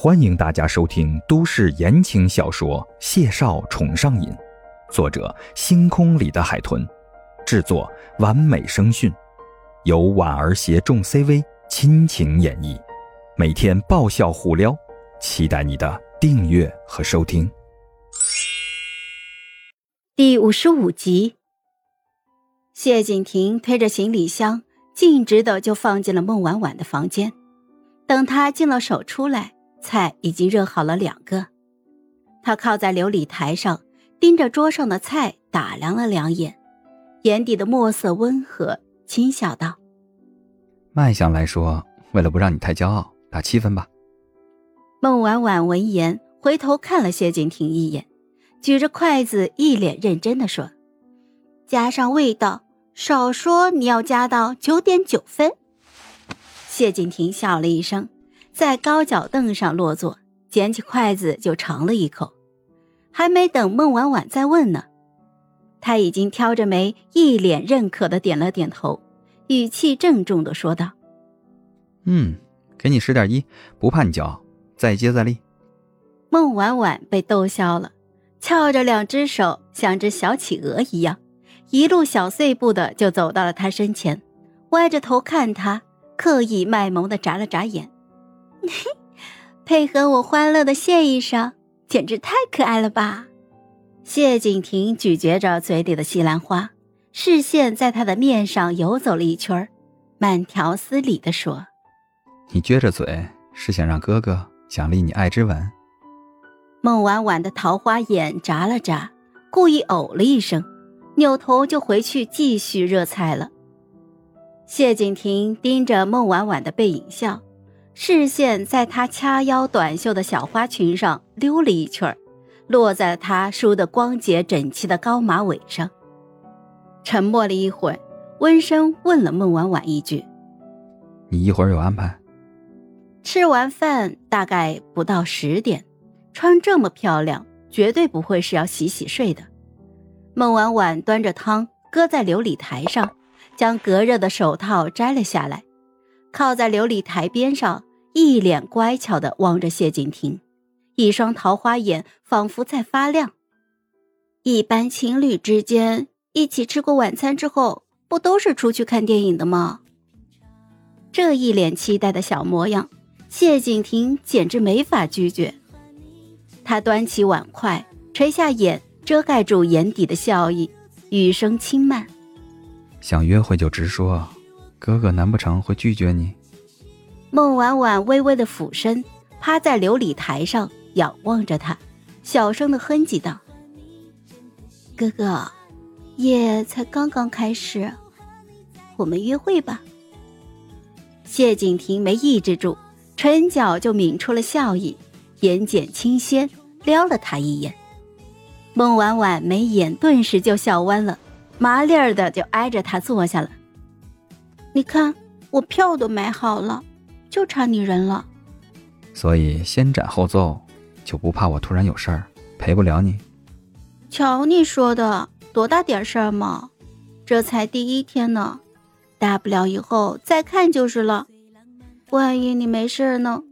欢迎大家收听都市言情小说《谢少宠上瘾》，作者：星空里的海豚，制作：完美声讯，由婉儿携众 CV 亲情演绎，每天爆笑互撩，期待你的订阅和收听。第五十五集，谢景亭推着行李箱，径直的就放进了孟婉婉的房间。等他进了手出来。菜已经热好了两个，他靠在琉璃台上，盯着桌上的菜打量了两眼，眼底的墨色温和，轻笑道：“卖相来说，为了不让你太骄傲，打七分吧。”孟婉婉闻言，回头看了谢景亭一眼，举着筷子，一脸认真的说：“加上味道，少说你要加到九点九分。”谢景亭笑了一声。在高脚凳上落座，捡起筷子就尝了一口，还没等孟婉婉再问呢，他已经挑着眉，一脸认可的点了点头，语气郑重的说道：“嗯，给你十点一，不怕你骄傲，再接再厉。”孟婉婉被逗笑了，翘着两只手，像只小企鹅一样，一路小碎步的就走到了他身前，歪着头看他，刻意卖萌的眨了眨眼。配合我欢乐的谢医生，简直太可爱了吧！谢景亭咀嚼着嘴里的西兰花，视线在他的面上游走了一圈，慢条斯理地说：“你撅着嘴，是想让哥哥奖励你爱之吻？”孟婉婉的桃花眼眨了眨，故意呕了一声，扭头就回去继续热菜了。谢景亭盯着孟婉婉的背影笑。视线在她掐腰短袖的小花裙上溜了一圈落在了她梳得光洁整齐的高马尾上。沉默了一会儿，温声问了孟婉婉一句：“你一会儿有安排？”吃完饭大概不到十点，穿这么漂亮，绝对不会是要洗洗睡的。孟婉婉端着汤搁在琉璃台上，将隔热的手套摘了下来，靠在琉璃台边上。一脸乖巧的望着谢景亭，一双桃花眼仿佛在发亮。一般情侣之间一起吃过晚餐之后，不都是出去看电影的吗？这一脸期待的小模样，谢景亭简直没法拒绝。他端起碗筷，垂下眼，遮盖住眼底的笑意，语声轻慢：“想约会就直说，哥哥难不成会拒绝你？”孟婉婉微微的俯身，趴在琉璃台上仰望着他，小声的哼唧道：“哥哥，夜才刚刚开始，我们约会吧。”谢景亭没抑制住，唇角就抿出了笑意，眼睑轻掀，撩了他一眼。孟婉婉眉眼顿时就笑弯了，麻利儿的就挨着他坐下了。你看，我票都买好了。就差你人了，所以先斩后奏，就不怕我突然有事儿陪不了你。瞧你说的，多大点事儿嘛，这才第一天呢，大不了以后再看就是了。万一你没事呢，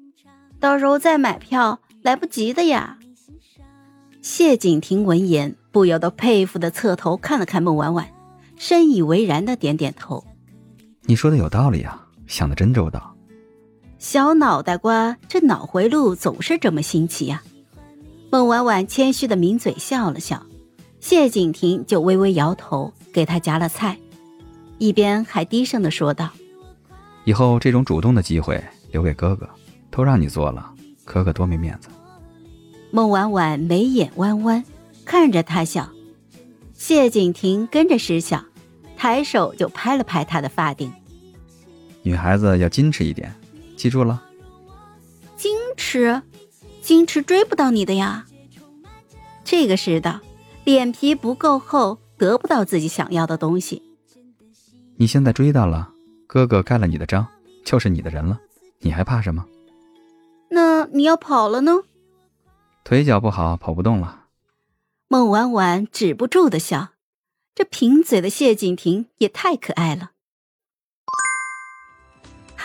到时候再买票来不及的呀。谢景亭闻言不由得佩服的侧头看了看孟婉婉，深以为然的点点头。你说的有道理啊，想的真周到。小脑袋瓜，这脑回路总是这么新奇呀！孟婉婉谦虚的抿嘴笑了笑，谢景亭就微微摇头，给他夹了菜，一边还低声的说道：“以后这种主动的机会留给哥哥，都让你做了，哥哥多没面子。”孟婉婉眉眼弯弯，看着他笑，谢景亭跟着失笑，抬手就拍了拍他的发顶：“女孩子要矜持一点。”记住了，矜持，矜持追不到你的呀。这个世道，脸皮不够厚，得不到自己想要的东西。你现在追到了，哥哥盖了你的章，就是你的人了，你还怕什么？那你要跑了呢？腿脚不好，跑不动了。孟婉婉止不住的笑，这贫嘴的谢景亭也太可爱了。